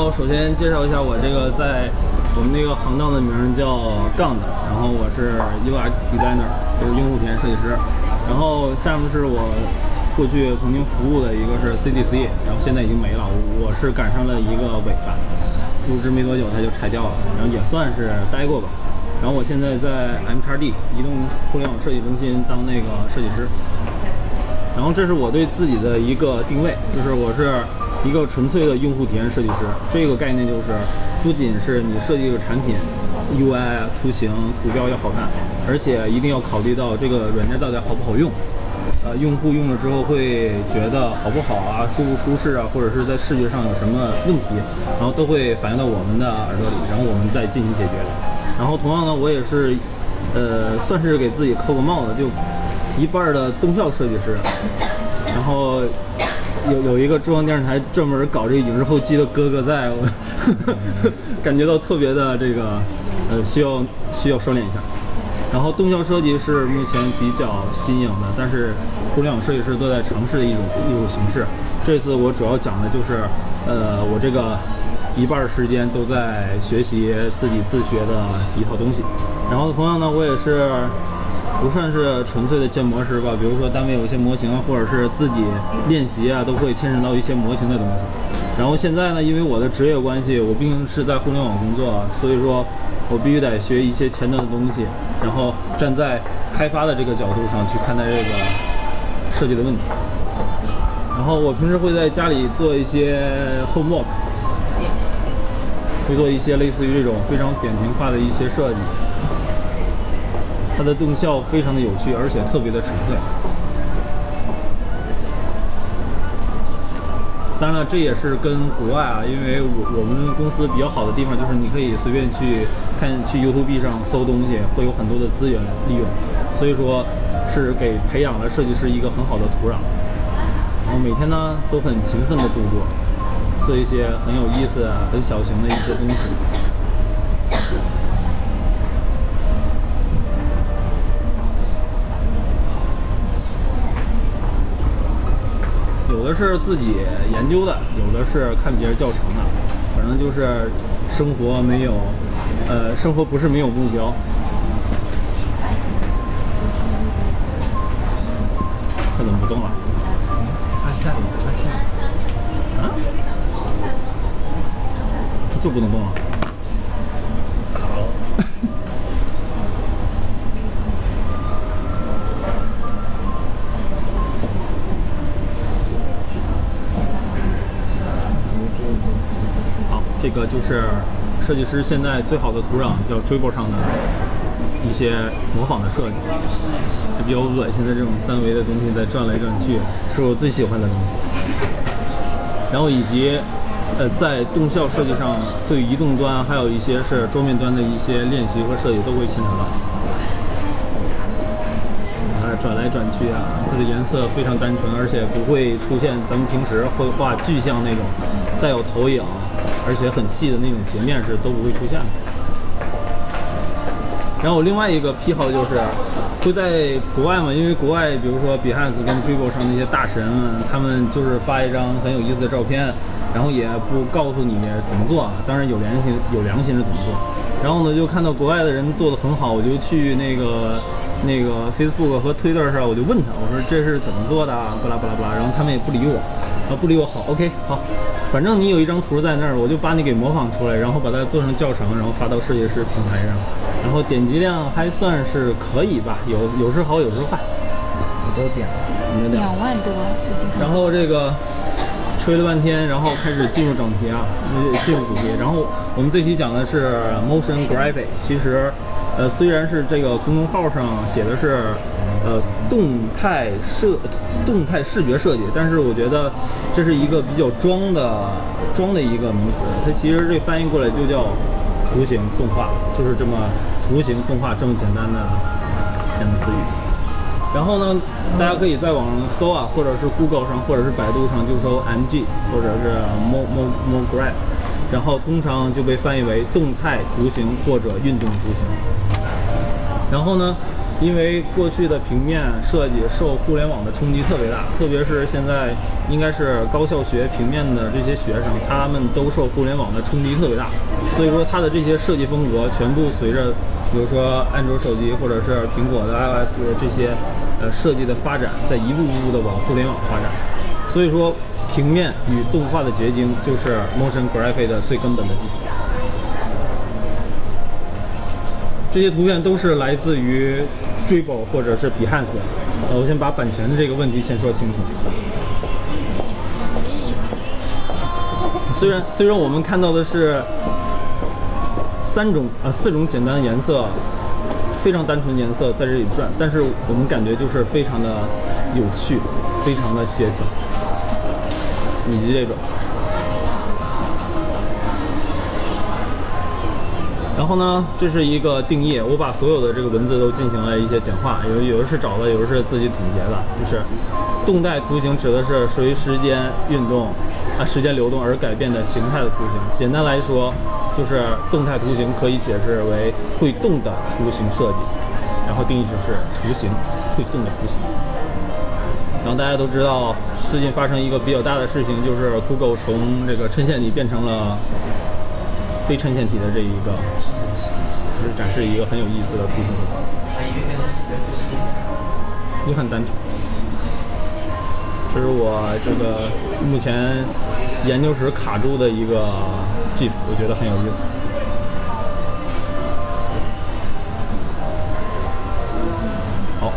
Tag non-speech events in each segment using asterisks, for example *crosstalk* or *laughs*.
后首先介绍一下我这个在我们那个行当的名叫杠的，然后我是 UX designer，就是用户体验设计师。然后下面是我过去曾经服务的一个是 CDC，然后现在已经没了，我是赶上了一个尾巴，入职没多久它就拆掉了，然后也算是待过吧。然后我现在在 M 叉 D 移动互联网设计中心当那个设计师。然后这是我对自己的一个定位，就是我是一个纯粹的用户体验设计师。这个概念就是，不仅是你设计的产品，UI、图形、图标要好看，而且一定要考虑到这个软件到底好不好用。呃，用户用了之后会觉得好不好啊，舒不舒适啊，或者是在视觉上有什么问题，然后都会反映到我们的耳朵里，然后我们再进行解决。然后同样呢，我也是，呃，算是给自己扣个帽子，就。一半的动效设计师，然后有有一个中央电视台专门搞这个影视后期的哥哥在，我 *laughs* 感觉到特别的这个呃需要需要收敛一下。然后动效设计是目前比较新颖的，但是互联网设计师都在尝试的一种艺术形式。这次我主要讲的就是呃我这个一半时间都在学习自己自学的一套东西。然后同样呢，我也是。不算是纯粹的建模师吧，比如说单位有些模型啊，或者是自己练习啊，都会牵扯到一些模型的东西。然后现在呢，因为我的职业关系，我毕竟是在互联网工作，所以说我必须得学一些前端的东西，然后站在开发的这个角度上去看待这个设计的问题。然后我平时会在家里做一些 homework，会做一些类似于这种非常扁平化的一些设计。它的动效非常的有趣，而且特别的纯粹。当然了，这也是跟国外啊，因为我我们公司比较好的地方就是你可以随便去看，去 YouTube 上搜东西，会有很多的资源利用，所以说是给培养了设计师一个很好的土壤。然后每天呢都很勤奋的度过，做一些很有意思啊、很小型的一些东西。的是自己研究的，有的是看别人教程的，反正就是生活没有，呃，生活不是没有目标。它怎么不动了？按下一个，按下。啊？它就不能动了？一个就是设计师现在最好的土壤，叫 Dribble 上的一些模仿的设计，比较恶心的这种三维的东西在转来转去，是我最喜欢的东西。然后以及呃，在动效设计上，对移动端还有一些是桌面端的一些练习和设计都会牵扯到。啊，转来转去啊，它的颜色非常单纯，而且不会出现咱们平时会画具象那种带有投影。而且很细的那种截面是都不会出现的。然后我另外一个癖好就是，会在国外嘛，因为国外比如说 Behance 跟 Dribble 上那些大神们，他们就是发一张很有意思的照片，然后也不告诉你怎么做，当然有良心有良心是怎么做。然后呢，就看到国外的人做的很好，我就去那个 *laughs* 那个 Facebook 和 Twitter 上，我就问他，我说这是怎么做的啊？巴拉巴拉巴拉，然后他们也不理我，啊不理我，好，OK，好。反正你有一张图在那儿，我就把你给模仿出来，然后把它做成教程，然后发到设计师平台上，然后点击量还算是可以吧，有有时好有时坏。我都点了，两万多已经。然后这个吹了半天，然后开始进入正题啊，进入主题。然后我们这期讲的是 motion graphic，其实呃虽然是这个公众号上写的是。呃，动态设动态视觉设计，但是我觉得这是一个比较装的装的一个名词。它其实这翻译过来就叫图形动画，就是这么图形动画这么简单的两个词语。然后呢，大家可以在网上搜啊，或者是 Google 上，或者是百度上就搜 MG，或者是 Mo Mo Mo Graph，然后通常就被翻译为动态图形或者运动图形。然后呢？因为过去的平面设计受互联网的冲击特别大，特别是现在应该是高校学平面的这些学生，他们都受互联网的冲击特别大，所以说它的这些设计风格全部随着，比如说安卓手机或者是苹果的 iOS 这些呃设计的发展，在一步步的往互联网发展，所以说平面与动画的结晶就是 motion graphic 的最根本的地方。这些图片都是来自于 Dribble 或者是 Behance。呃，我先把版权的这个问题先说清楚。虽然虽然我们看到的是三种啊四种简单的颜色，非常单纯颜色在这里转，但是我们感觉就是非常的有趣，非常的写实，以及这种。然后呢，这是一个定义，我把所有的这个文字都进行了一些简化，有有的是找的，有的是自己总结的。就是动态图形指的是随时间运动啊时间流动而改变的形态的图形。简单来说，就是动态图形可以解释为会动的图形设计。然后定义就是图形，会动的图形。然后大家都知道，最近发生一个比较大的事情，就是 Google 从这个衬线体变成了。非衬线体的这一个，就是展示一个很有意思的图形，也很单纯。这是我这个目前研究时卡住的一个技术，我觉得很有意思。好。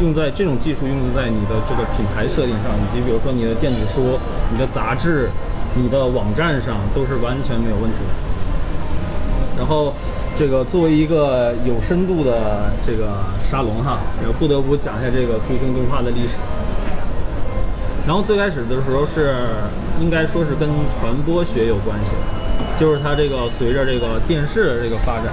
用在这种技术用在你的这个品牌设定上，以及比如说你的电子书、你的杂志、你的网站上，都是完全没有问题的。然后，这个作为一个有深度的这个沙龙哈，也不得不讲一下这个图形动画的历史。然后最开始的时候是应该说是跟传播学有关系，就是它这个随着这个电视的这个发展，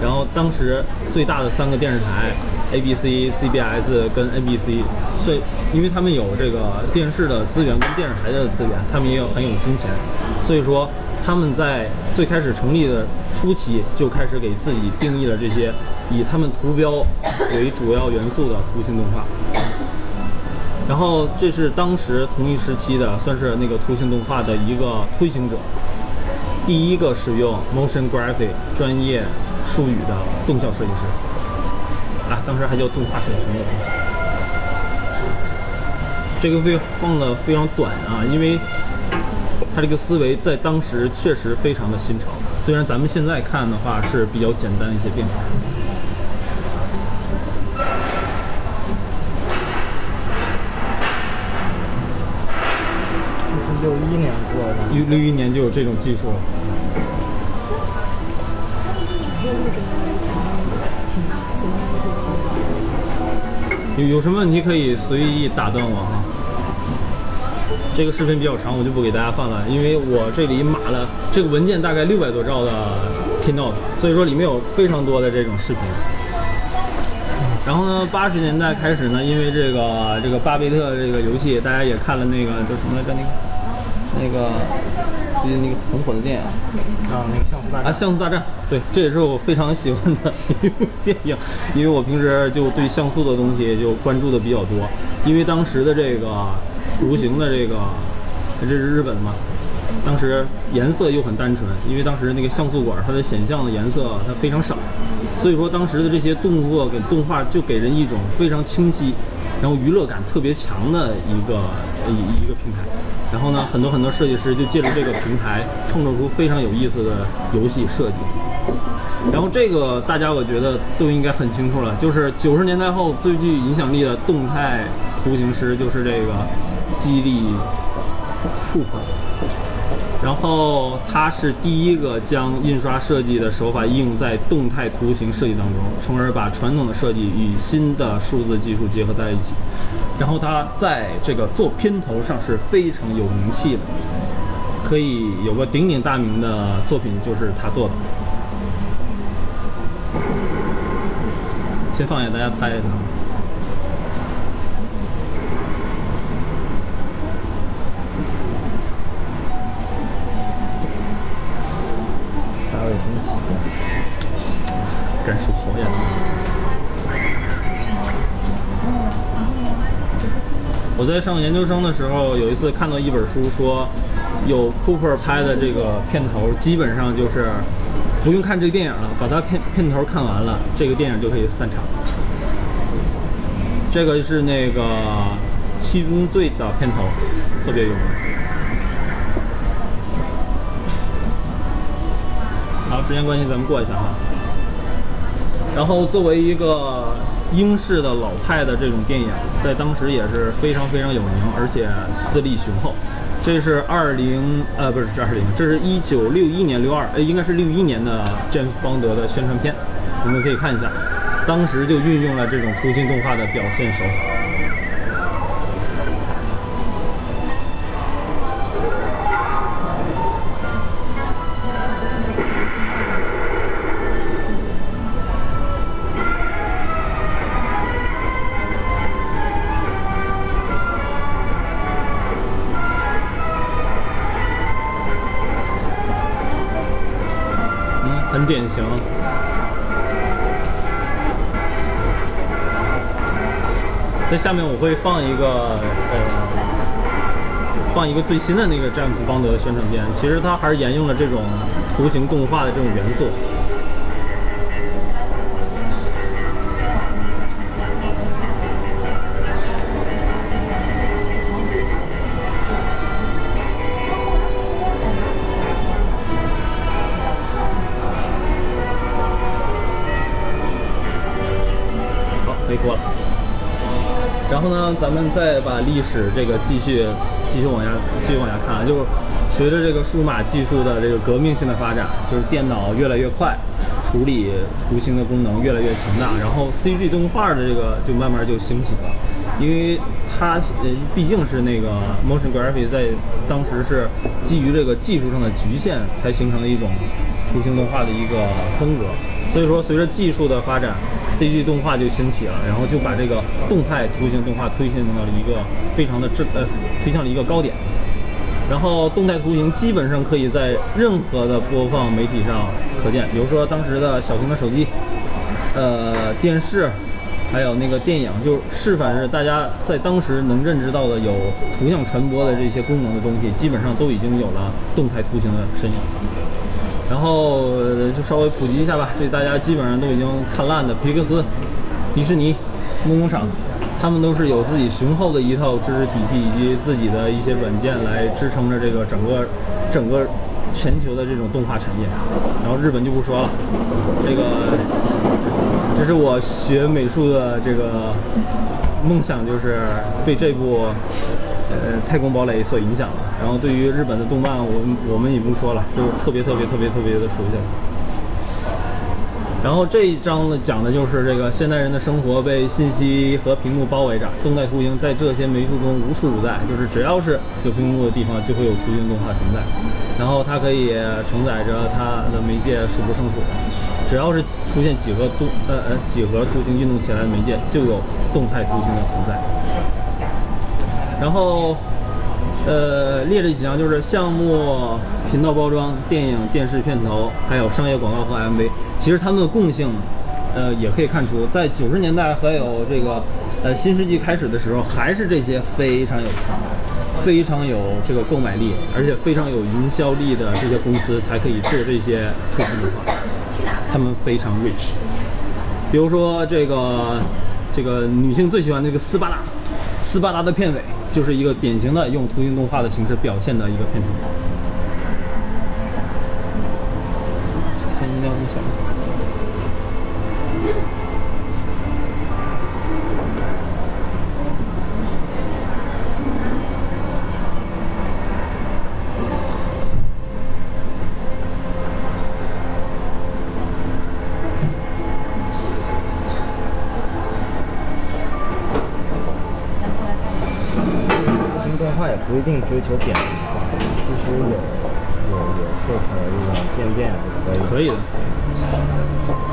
然后当时最大的三个电视台。ABC、CBS 跟 NBC，所以因为他们有这个电视的资源跟电视台的资源，他们也有很有金钱，所以说他们在最开始成立的初期就开始给自己定义了这些以他们图标为主要元素的图形动画。然后这是当时同一时期的算是那个图形动画的一个推行者，第一个使用 motion graphic 专业术语的动效设计师。啊，当时还叫动画小熊的。这个非放的非常短啊，因为他这个思维在当时确实非常的新潮。虽然咱们现在看的话是比较简单一些变化。这是六一年做的，六六一年就有这种技术了。有有什么问题可以随意打断我哈。这个视频比较长，我就不给大家放了，因为我这里码了这个文件大概六百多兆的 Keynote，所以说里面有非常多的这种视频。然后呢，八十年代开始呢，因为这个这个巴菲特这个游戏，大家也看了那个叫什么来着？那个那个。最近那个很火的电影啊，那个《像素大战》啊，《像素大战》对，这也是我非常喜欢的一部电影，因为我平时就对像素的东西就关注的比较多。因为当时的这个图形的这个，这是日本的嘛，当时颜色又很单纯，因为当时那个像素管它的显像的颜色它非常少，所以说当时的这些动作跟动画就给人一种非常清晰，然后娱乐感特别强的一个一一个平台。然后呢，很多很多设计师就借助这个平台，创造出非常有意思的游戏设计。然后这个大家我觉得都应该很清楚了，就是九十年代后最具影响力的动态图形师就是这个基利库珀。然后他是第一个将印刷设计的手法应用在动态图形设计当中，从而把传统的设计与新的数字技术结合在一起。然后他在这个做片头上是非常有名气的，可以有个鼎鼎大名的作品就是他做的。先放下，大家猜一下。大卫干树头呀。我在上研究生的时候，有一次看到一本书说，有 Cooper 拍的这个片头，基本上就是不用看这个电影了，把它片片头看完了，这个电影就可以散场。这个是那个《七宗罪》的片头，特别有名。好，时间关系，咱们过一下哈。然后作为一个英式的老派的这种电影，在当时也是非常非常有名，而且资历雄厚。这是二零呃不是是二零，这是一九六一年六二，呃应该是六一年的詹姆斯邦德的宣传片，我们可以看一下，当时就运用了这种图形动画的表现手法。下面我会放一个呃，放一个最新的那个詹姆斯邦德的宣传片，其实它还是沿用了这种图形动画的这种元素。咱们再把历史这个继续继续往下继续往下看啊，就是随着这个数码技术的这个革命性的发展，就是电脑越来越快，处理图形的功能越来越强大，然后 CG 动画的这个就慢慢就兴起了，因为它呃毕竟是那个 motion graphic 在当时是基于这个技术上的局限才形成了一种图形动画的一个风格，所以说随着技术的发展。CG 动画就兴起了，然后就把这个动态图形动画推进到了一个非常的质呃推向了一个高点。然后动态图形基本上可以在任何的播放媒体上可见，比如说当时的小型的手机、呃电视，还有那个电影，就是凡是大家在当时能认知到的有图像传播的这些功能的东西，基本上都已经有了动态图形的身影。然后就稍微普及一下吧，这大家基本上都已经看烂的皮克斯、迪士尼、梦工厂，他们都是有自己雄厚的一套知识体系以及自己的一些软件来支撑着这个整个整个全球的这种动画产业。然后日本就不说了，这个这是我学美术的这个梦想，就是被这部。呃，太空堡垒所影响了。然后对于日本的动漫，我们我们也不说了，就特别特别特别特别的熟悉了。然后这一章呢，讲的就是这个现代人的生活被信息和屏幕包围着，动态图形在这些美术中无处不在，就是只要是有屏幕的地方，就会有图形动画存在。然后它可以承载着它的媒介数不胜数，只要是出现几何动呃呃几何图形运动起来的媒介，就有动态图形的存在。然后，呃，列这几项就是项目、频道包装、电影、电视片头，还有商业广告和 MV。其实它们的共性，呃，也可以看出，在九十年代还有这个，呃，新世纪开始的时候，还是这些非常有钱、非常有这个购买力，而且非常有营销力的这些公司才可以做这些图形动画。他们非常 rich。比如说这个，这个女性最喜欢那个斯巴达。斯巴达的片尾就是一个典型的用图形动画的形式表现的一个片头。声音量小。定追求扁平化，其实有有有色彩的这种渐变也可以。可以的。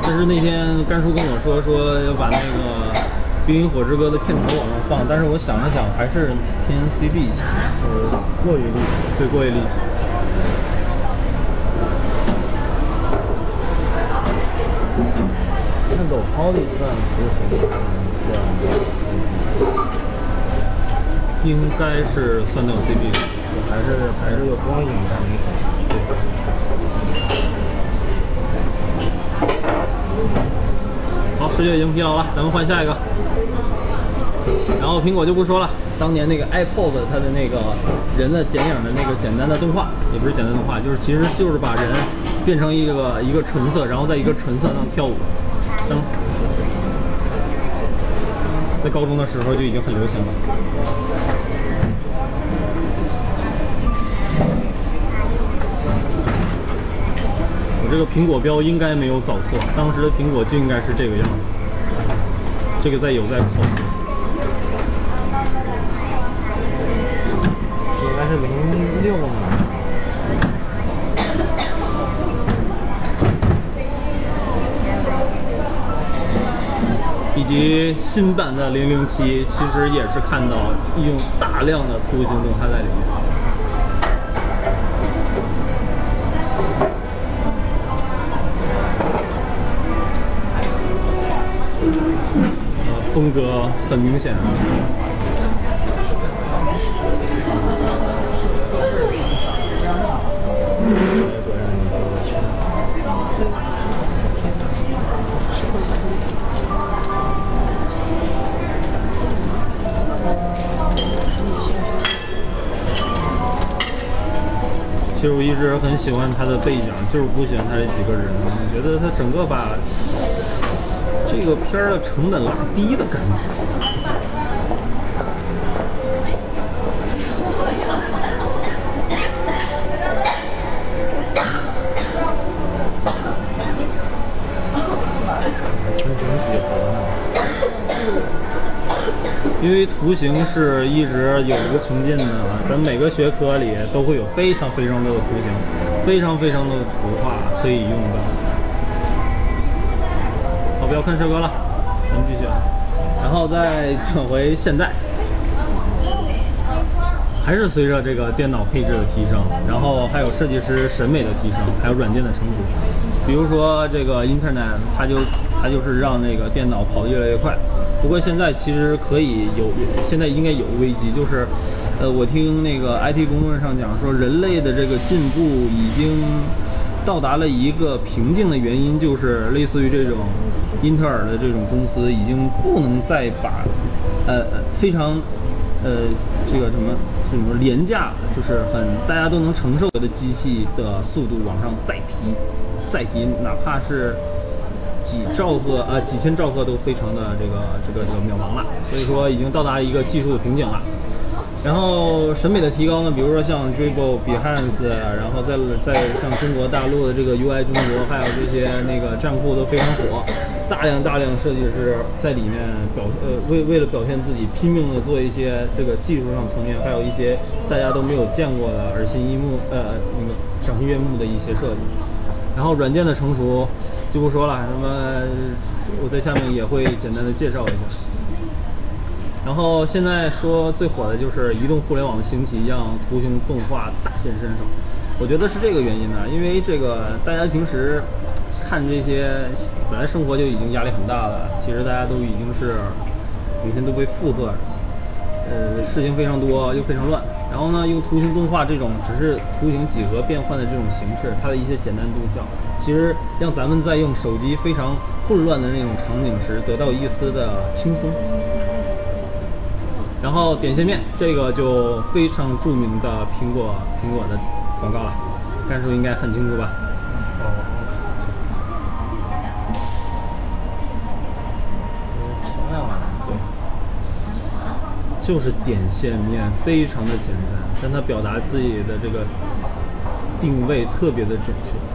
这是那天甘叔跟我说，说要把那个《冰与火之歌》的片头往上放，但是我想了想，还是偏 CD，一些，就是过于立体。对，过于立体。斗 Poly 算图形还是算？应该是算到 CP，还是还是有光影的明显。好，视觉已经比较了，咱们换下一个。然后苹果就不说了，当年那个 iPod 它的那个人的剪影的那个简单的动画，也不是简单动画，就是其实就是把人变成一个一个纯色，然后在一个纯色上跳舞。当在高中的时候就已经很流行了。这个苹果标应该没有找错，当时的苹果就应该是这个样子。这个在有在考。应该是零六年。以及新版的零零七，其实也是看到用大量的图形动态在里面。风格很明显。其实我一直很喜欢他的背景，就是不喜欢他这几个人。我觉得他整个把这个片儿的成本拉低的感觉。因为图形是一直有一个穷尽的，咱每个学科里都会有非常非常多的图形，非常非常多的图画可以用到。要看帅哥了，咱们继续啊。然后再讲回现在，还是随着这个电脑配置的提升，然后还有设计师审美的提升，还有软件的成熟。比如说这个 Internet，它就它就是让那个电脑跑得越来越快。不过现在其实可以有，现在应该有危机，就是，呃，我听那个 IT 公论上讲说，人类的这个进步已经到达了一个瓶颈的原因，就是类似于这种英特尔的这种公司已经不能再把，呃，非常，呃，这个什么什么廉价，就是很大家都能承受的机器的速度往上再提，再提，哪怕是。几兆赫啊、呃，几千兆赫都非常的这个这个这个渺茫了，所以说已经到达一个技术的瓶颈了。然后审美的提高呢，比如说像 Dribble、Behance，然后在在像中国大陆的这个 UI 中国，还有这些那个站酷都非常火，大量大量设计师在里面表呃为为了表现自己，拼命的做一些这个技术上层面，还有一些大家都没有见过的耳心一目呃那个赏心悦目的一些设计。然后软件的成熟。就不说了，那么我在下面也会简单的介绍一下。然后现在说最火的就是移动互联网的兴起，让图形动画大显身手。我觉得是这个原因呢，因为这个大家平时看这些，本来生活就已经压力很大了，其实大家都已经是每天都被负荷，呃，事情非常多又非常乱。然后呢，用图形动画这种只是图形几何变换的这种形式，它的一些简单动效，其实让咱们在用手机非常混乱的那种场景时，得到一丝的轻松。然后点线面，这个就非常著名的苹果苹果的广告了，甘叔应该很清楚吧？哦。就是点线面，非常的简单，但他表达自己的这个定位特别的准确。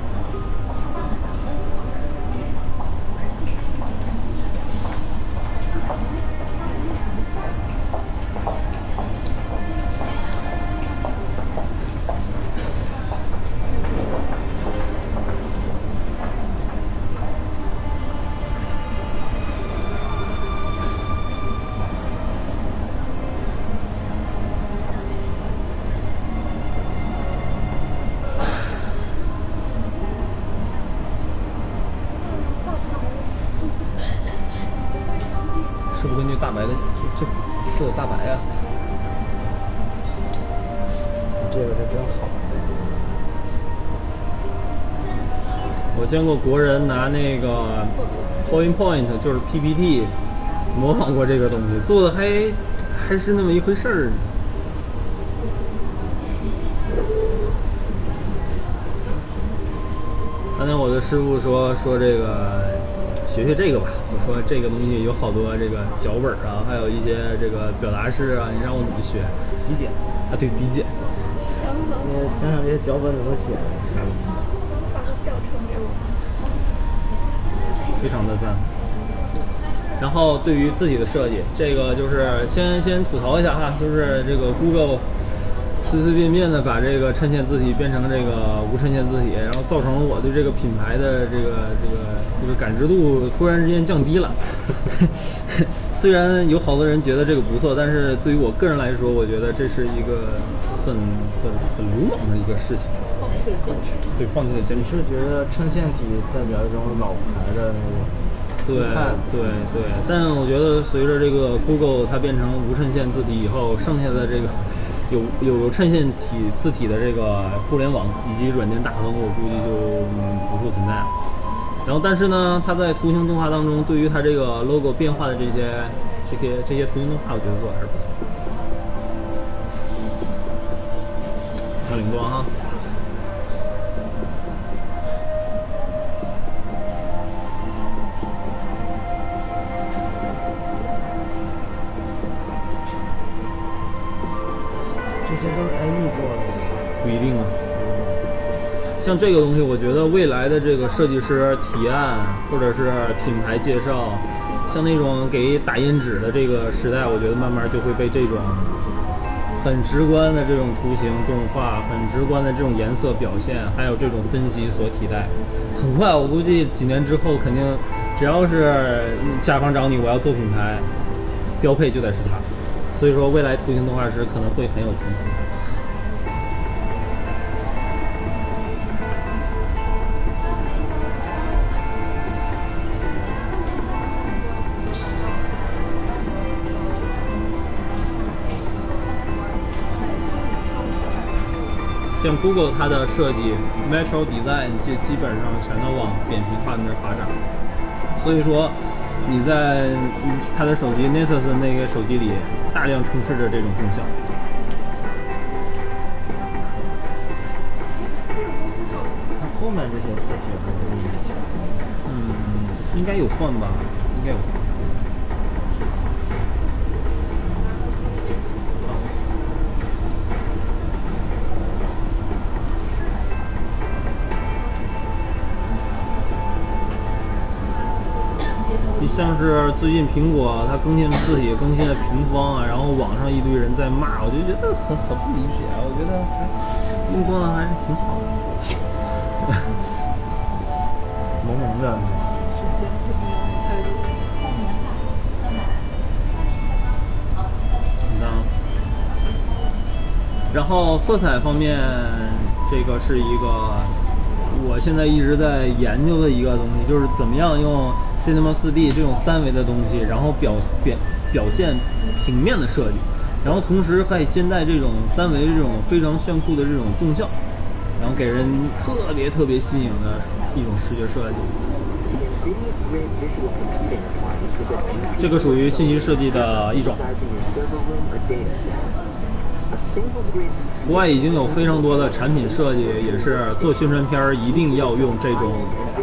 拿那个 PowerPoint，就是 PPT，模仿过这个东西，做的还还是那么一回事儿。刚才我的师傅说说这个学学这个吧，我说这个东西有好多这个脚本啊，还有一些这个表达式啊，你让我怎么学？理解。啊，对，理解。你想想这些脚本怎么写的？把教程给我。非常的赞。然后对于自己的设计，这个就是先先吐槽一下哈，就是这个 Google 随随便便的把这个衬线字体变成这个无衬线字体，然后造成了我对这个品牌的这个这个这个感知度突然之间降低了。*laughs* 虽然有好多人觉得这个不错，但是对于我个人来说，我觉得这是一个很很很鲁莽的一个事情。坚持。对，放弃了坚持。你是觉得衬线体代表一种老牌的那种对？对对，但我觉得随着这个 Google 它变成无衬线字体以后，剩下的这个有有有衬线体字体的这个互联网以及软件大亨，我估计就、嗯、不复存在了。然后，但是呢，它在图形动画当中，对于它这个 logo 变化的这些这些这些图形动画，我觉得做的还是不错。小领光哈。像这个东西，我觉得未来的这个设计师提案或者是品牌介绍，像那种给打印纸的这个时代，我觉得慢慢就会被这种很直观的这种图形动画、很直观的这种颜色表现，还有这种分析所替代。很快，我估计几年之后，肯定只要是甲方找你，我要做品牌，标配就得是它。所以说，未来图形动画师可能会很有前途。像 Google 它的设计 Metro Design 就基本上全都往扁平化那儿发展，所以说你在它的手机 Nexus 那个手机里大量充斥着这种功效。它后面这些字体还是以前。嗯，应该有换吧，像是最近苹果它更新了字体，更新了屏风啊，然后网上一堆人在骂，我就觉得很很不理解，我觉得还用光还是挺好的。*laughs* 萌萌的。然后色彩方面，这个是一个我现在一直在研究的一个东西，就是怎么样用 Cinema 4D 这种三维的东西，然后表表表现平面的设计，然后同时还兼带这种三维这种非常炫酷的这种动效，然后给人特别特别新颖的一种视觉设计。这个属于信息设计的一种。国外已经有非常多的产品设计，也是做宣传片儿一定要用这种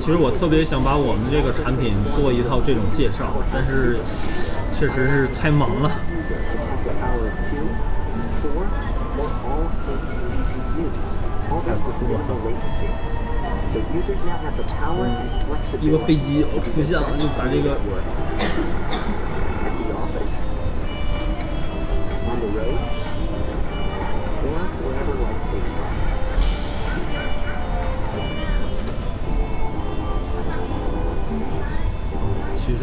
其实我特别想把我们这个产品做一套这种介绍，但是确实是太忙了。一个飞机出现了，就把这个。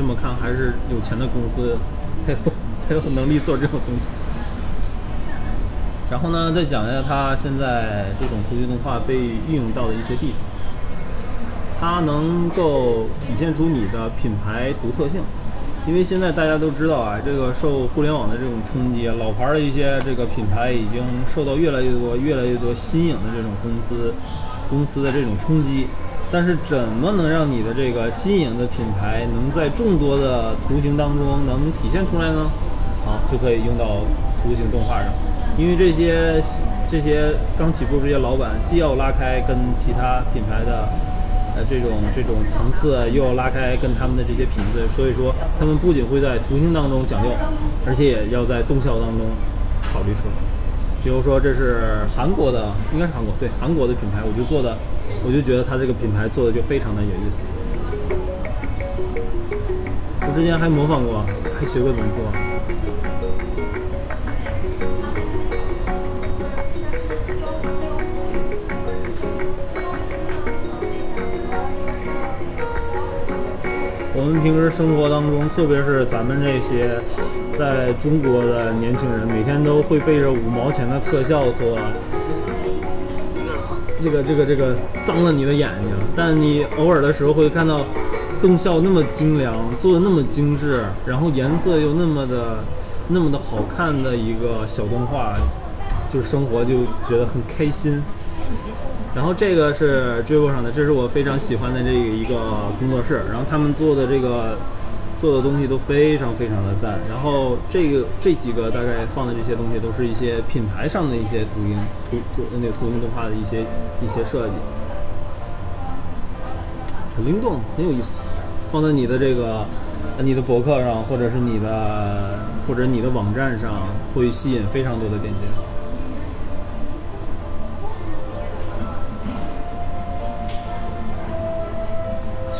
这么看，还是有钱的公司 *laughs* 才有才有能力做这种东西。然后呢，再讲一下它现在这种图形动画被运用到的一些地方。它能够体现出你的品牌独特性，因为现在大家都知道啊，这个受互联网的这种冲击，老牌的一些这个品牌已经受到越来越多、越来越多新颖的这种公司公司的这种冲击。但是怎么能让你的这个新颖的品牌能在众多的图形当中能体现出来呢？好，就可以用到图形动画上，因为这些这些刚起步这些老板既要拉开跟其他品牌的呃这种这种层次，又要拉开跟他们的这些品质，所以说他们不仅会在图形当中讲究，而且也要在动效当中考虑出来。比如说这是韩国的，应该是韩国，对韩国的品牌，我就做的，我就觉得他这个品牌做的就非常的有意思。我之前还模仿过，还学过怎么做。我们平时生活当中，特别是咱们这些在中国的年轻人，每天都会背着五毛钱的特效做，这个这个这个脏了你的眼睛。但你偶尔的时候会看到动效那么精良，做的那么精致，然后颜色又那么的那么的好看的一个小动画，就生活就觉得很开心。然后这个是追 o 上的，这是我非常喜欢的这一个工作室，然后他们做的这个做的东西都非常非常的赞。然后这个这几个大概放的这些东西都是一些品牌上的一些图形图那个图形动画的一些一些设计，很灵动，很有意思。放在你的这个你的博客上，或者是你的或者你的网站上，会吸引非常多的点击。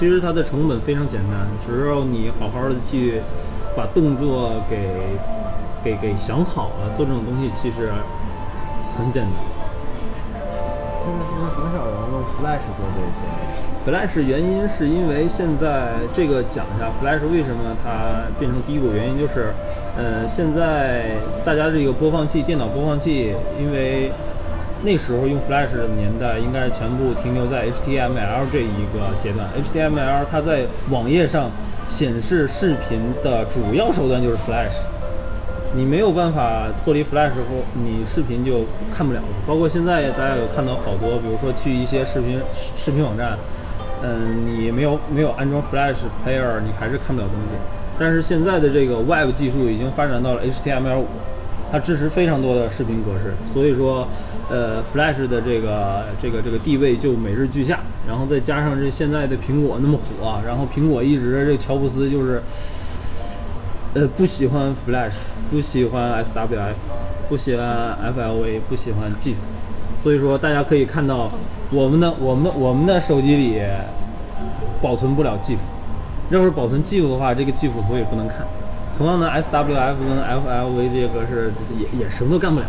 其实它的成本非常简单，只要你好好的去把动作给给给想好了，做这种东西其实很简单。现在是不是很少人用 Flash 做这些？Flash 原因是因为现在这个讲一下 Flash 为什么它变成低谷，原因就是，呃，现在大家这个播放器，电脑播放器，因为那时候用 Flash 的年代，应该全部停留在 HTML 这一个阶段。HTML 它在网页上显示视频的主要手段就是 Flash，你没有办法脱离 Flash 后，你视频就看不了了。包括现在大家有看到好多，比如说去一些视频视频网站，嗯，你没有没有安装 Flash Player，你还是看不了东西。但是现在的这个 Web 技术已经发展到了 HTML5，它支持非常多的视频格式，所以说，呃，Flash 的这个这个这个地位就每日俱下。然后再加上这现在的苹果那么火，然后苹果一直这乔布斯就是，呃，不喜欢 Flash，不喜欢 SWF，不喜欢 FLV，不喜欢 GIF，所以说大家可以看到我们的我们的我们的手机里保存不了 GIF，要是保存 GIF 的话，这个 GIF 图也不能看。同样的，SWF 跟 FLV 这些格式也也什么都干不了。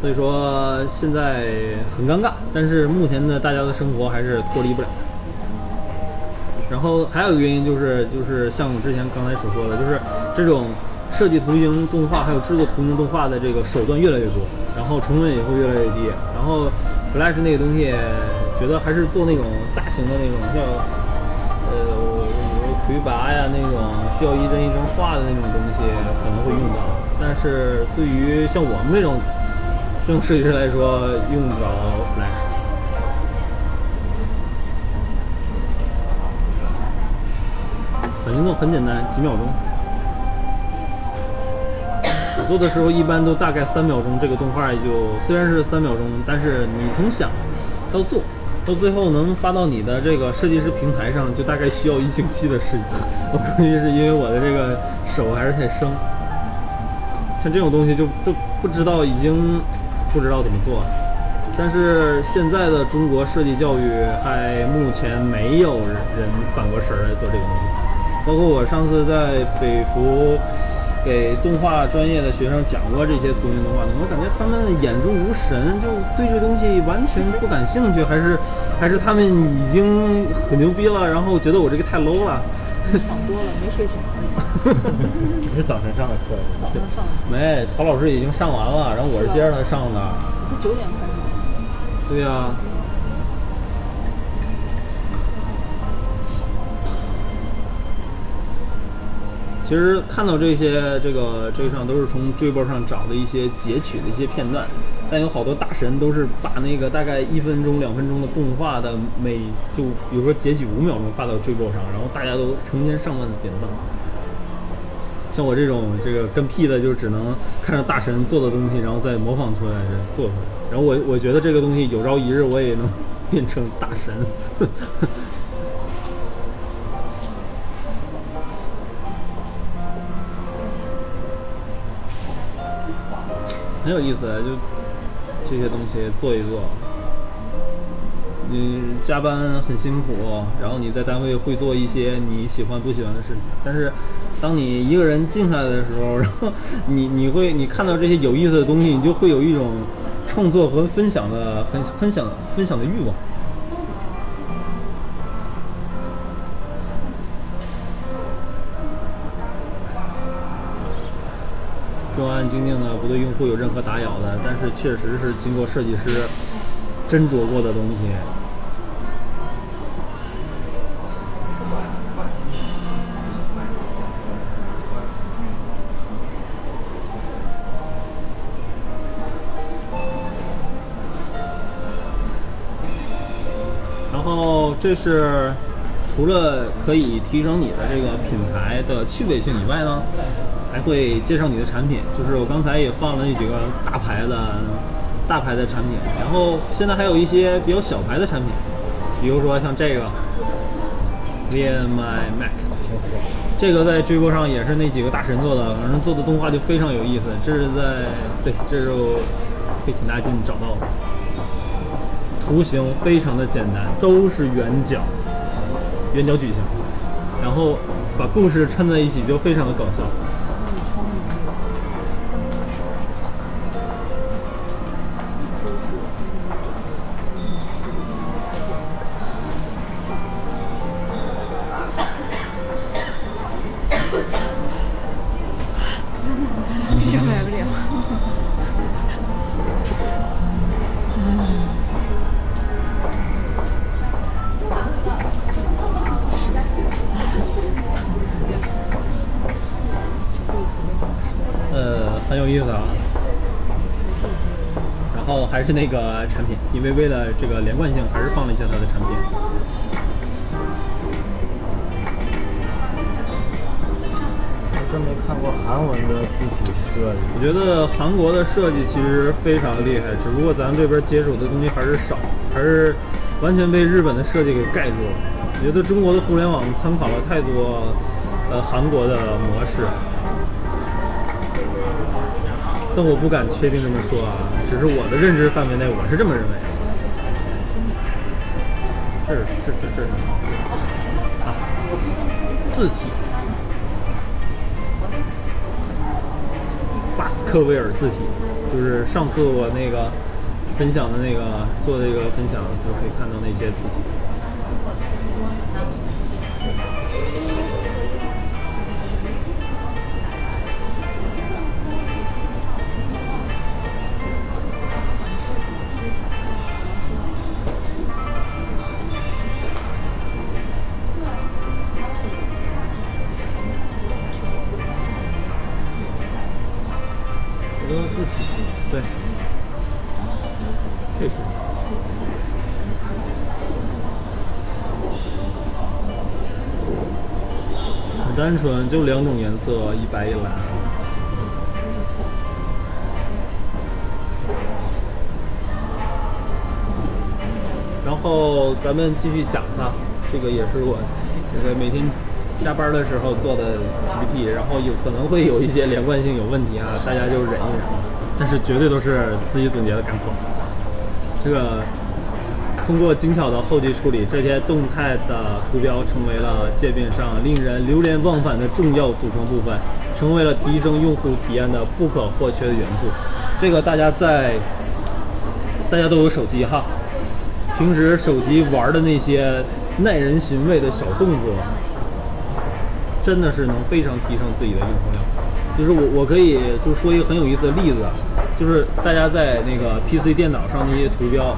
所以说现在很尴尬，但是目前的大家的生活还是脱离不了。然后还有一个原因就是，就是像我之前刚才所说的，就是这种设计图形动画还有制作图形动画的这个手段越来越多，然后成本也会越来越低。然后 Flash 那个东西，觉得还是做那种大型的那种，像呃魁拔呀那种需要一帧一帧画的那种东西可能会用到，但是对于像我们这种这种设计师来说，用不着 Flash。很灵动，很简单，几秒钟。我做的时候一般都大概三秒钟，这个动画也就虽然是三秒钟，但是你从想到做，到最后能发到你的这个设计师平台上，就大概需要一星期的时间。我估计是因为我的这个手还是太生，像这种东西就都不知道，已经不知道怎么做。但是现在的中国设计教育还目前没有人反过神儿来做这个东西。包括我上次在北服给动画专业的学生讲过这些图形动画，我感觉他们眼中无神，就对这东西完全不感兴趣，还是 *laughs* 还是他们已经很牛逼了，然后觉得我这个太 low 了。想多了，没睡醒而已。你是早晨上的课，早上上的，没，曹老师已经上完了，然后我是接着他上的。不九点开始吗？对呀、其实看到这些，这个这上都是从追播上找的一些截取的一些片段，但有好多大神都是把那个大概一分钟、两分钟的动画的每就比如说截取五秒钟发到追播上，然后大家都成千上万的点赞。像我这种这个跟屁的，就只能看着大神做的东西，然后再模仿出来做出来。然后我我觉得这个东西有朝一日我也能变成大神。呵呵很有意思，就这些东西做一做。你加班很辛苦，然后你在单位会做一些你喜欢不喜欢的事情，但是当你一个人静下来的时候，然后你你会你看到这些有意思的东西，你就会有一种创作和分享的很分享分享的欲望。安安静静的，不对用户有任何打扰的，但是确实是经过设计师斟酌过的东西。然后这是除了可以提升你的这个品牌的趣味性以外呢，还会介绍你的产品。就是我刚才也放了那几个大牌的、大牌的产品，然后现在还有一些比较小牌的产品，比如说像这个 Via My Mac，这个在追播上也是那几个大神做的，反正做的动画就非常有意思。这是在对，这是我费挺大劲找到的。图形非常的简单，都是圆角，圆角矩形，然后把故事串在一起就非常的搞笑。是那个产品，因为为了这个连贯性，还是放了一下它的产品。我真没看过韩文的字体设计。我觉得韩国的设计其实非常厉害，只不过咱们这边接触的东西还是少，还是完全被日本的设计给盖住了。我觉得中国的互联网参考了太多呃韩国的模式，但我不敢确定这么说啊，只是我的认知范围内，我是这么认为。这是这这这是什么啊？字体。巴斯克维尔字体，就是上次我那个分享的那个做这个分享，就可以看到那些字体。很单纯，就两种颜色，一白一蓝。然后咱们继续讲它，这个也是我这个每天加班的时候做的 PPT，然后有可能会有一些连贯性有问题啊，大家就忍一忍，但是绝对都是自己总结的干货。这个通过精巧的后期处理，这些动态的图标成为了界面上令人流连忘返的重要组成部分，成为了提升用户体验的不可或缺的元素。这个大家在大家都有手机哈，平时手机玩的那些耐人寻味的小动作，真的是能非常提升自己的用户量。就是我我可以就说一个很有意思的例子，就是大家在那个 PC 电脑上那些图标，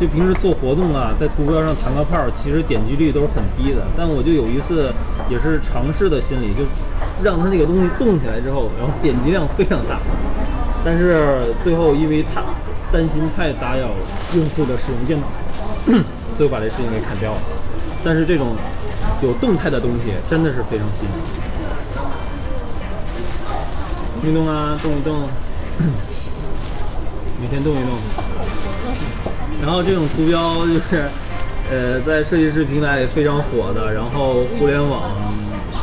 就平时做活动啊，在图标上弹个炮，其实点击率都是很低的。但我就有一次也是尝试的心理，就让它那个东西动起来之后，然后点击量非常大。但是最后因为它担心太打扰用户的使用电脑，*clears throat* 所以把这事情给砍掉了。但是这种有动态的东西真的是非常吸引。运动啊，动一动，*clears throat* 每天动一动。然后这种图标就是，呃，在设计师平台也非常火的。然后互联网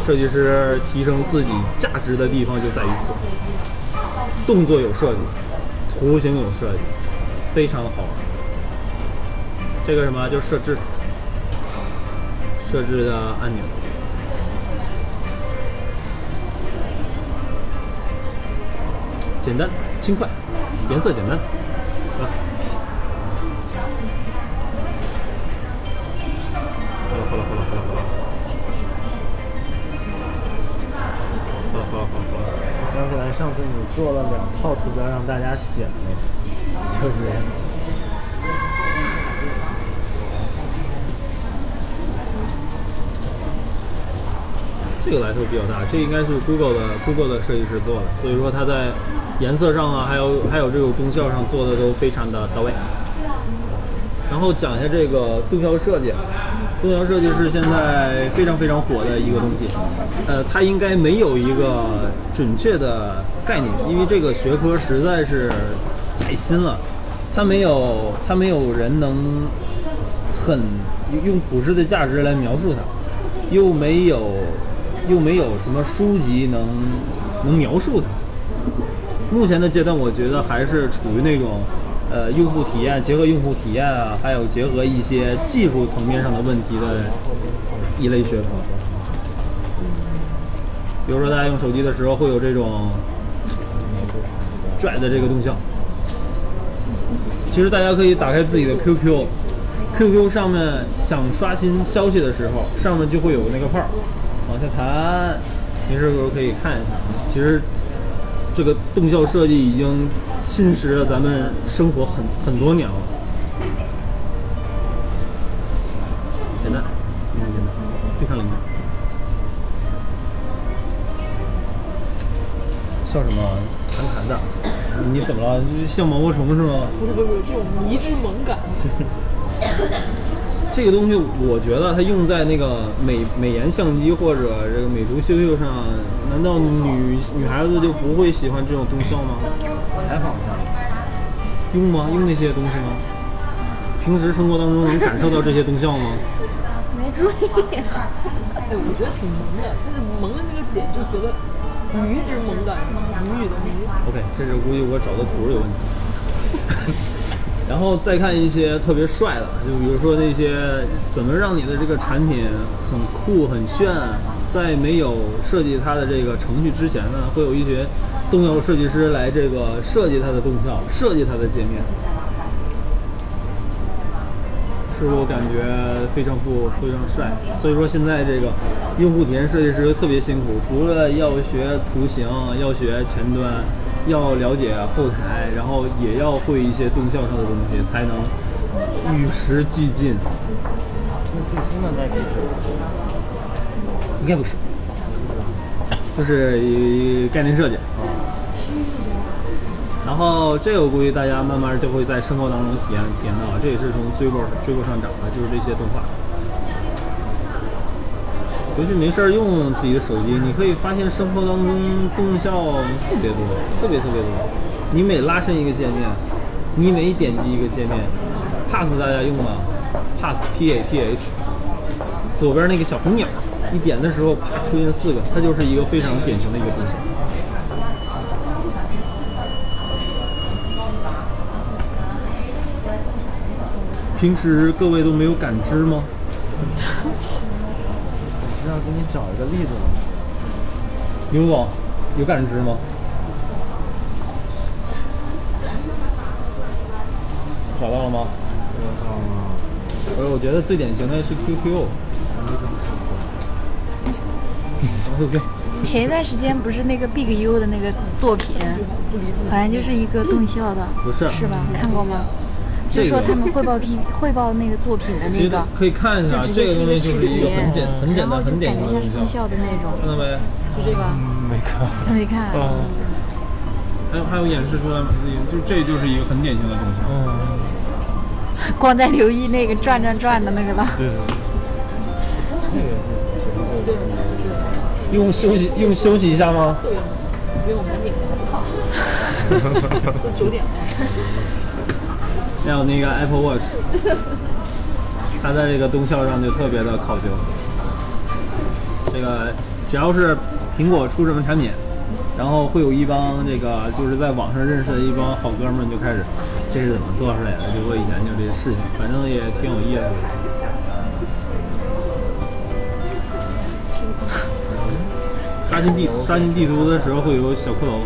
设计师提升自己价值的地方就在于此，动作有设计，图形有设计，非常好。这个什么就设置，设置的按钮。简单、轻快，颜色简单，啊。好了好了好了好了好了，好了好了好了好了。我想起来上次你做了两套图标让大家选的，就是这个来头比较大，这应该是 Google 的 Google 的设计师做的，所以说他在颜色上啊，还有还有这种动效上做的都非常的到位。然后讲一下这个动效设计，动效设计是现在非常非常火的一个东西。呃，它应该没有一个准确的概念，因为这个学科实在是太新了，它没有它没有人能很用普世的价值来描述它，又没有又没有什么书籍能能描述它。目前的阶段，我觉得还是处于那种，呃，用户体验结合用户体验啊，还有结合一些技术层面上的问题的一类学科。比如说，大家用手机的时候会有这种拽的这个动向。其实大家可以打开自己的 QQ，QQ 上面想刷新消息的时候，上面就会有那个泡儿往下弹，没事的时候可以看一下。其实这个动效设计已经侵蚀了咱们生活很很多年了。简单，非常简单，非常灵敏。笑什么？弹弹的？你怎么了？像毛毛虫是吗？不是不是不是，这种迷之萌感，*laughs* 这个东西，我觉得它用在那个美美颜相机或者这个美图秀秀上，难道女女孩子就不会喜欢这种动效吗？采访一下。用吗？用那些东西吗？平时生活当中能感受到这些动效吗？没注意。哎，我觉得挺萌的，但是萌的那个点就觉得迷之萌感，谜语的谜。OK，这是估计我找的图有问题。*laughs* 然后再看一些特别帅的，就比如说那些怎么让你的这个产品很酷很炫，在没有设计它的这个程序之前呢，会有一些动效设计师来这个设计它的动效，设计它的界面。是不是我感觉非常酷，非常帅？所以说现在这个用户体验设计师特别辛苦，除了要学图形，要学前端，要了解后台，然后也要会一些动效上的东西，才能与时俱进。那最新的代替是应该不是，就是概念设计。然后这个我估计大家慢慢就会在生活当中体验体验到，这也是从追过追过上涨的，就是这些动画。尤其没事儿用自己的手机，你可以发现生活当中动效特别多，特别特别多。你每拉伸一个界面，你每点击一个界面，pass 大家用吗？pass p a t h，左边那个小红鸟，一点的时候啪出现四个，它就是一个非常典型的一个动效。平时各位都没有感知吗？我给你找一个例子吧？牛总有感知吗？找到了吗？我靠，所以我觉得最典型的是 QQ。对对，前一段时间不是那个 Big U 的那个作品，好像就是一个动效的，不是是吧？看过吗？这个就说他们汇报批 *laughs* 汇报那个作品的那个，可以看一下，就直这个接是一个视东西就是一个频，很简很简单、很典感觉像是动，效的那种，看到没？是这吧？嗯，没看。*laughs* 没看。嗯还有还有演示出来吗？就这就是一个很典型的东西。嗯，光在留意那个转转转的那个了。对对对。用休息用休息一下吗？对，不用赶紧，*laughs* 都九点了。还有那个 Apple Watch，*laughs* 它在这个动效上就特别的考究。这个只要是苹果出什么产品，然后会有一帮这个就是在网上认识的一帮好哥们就开始，这是怎么做出来的，就会研究这些事情，反正也挺有意思的。*laughs* 刷新地刷新地图的时候会有小骷髅，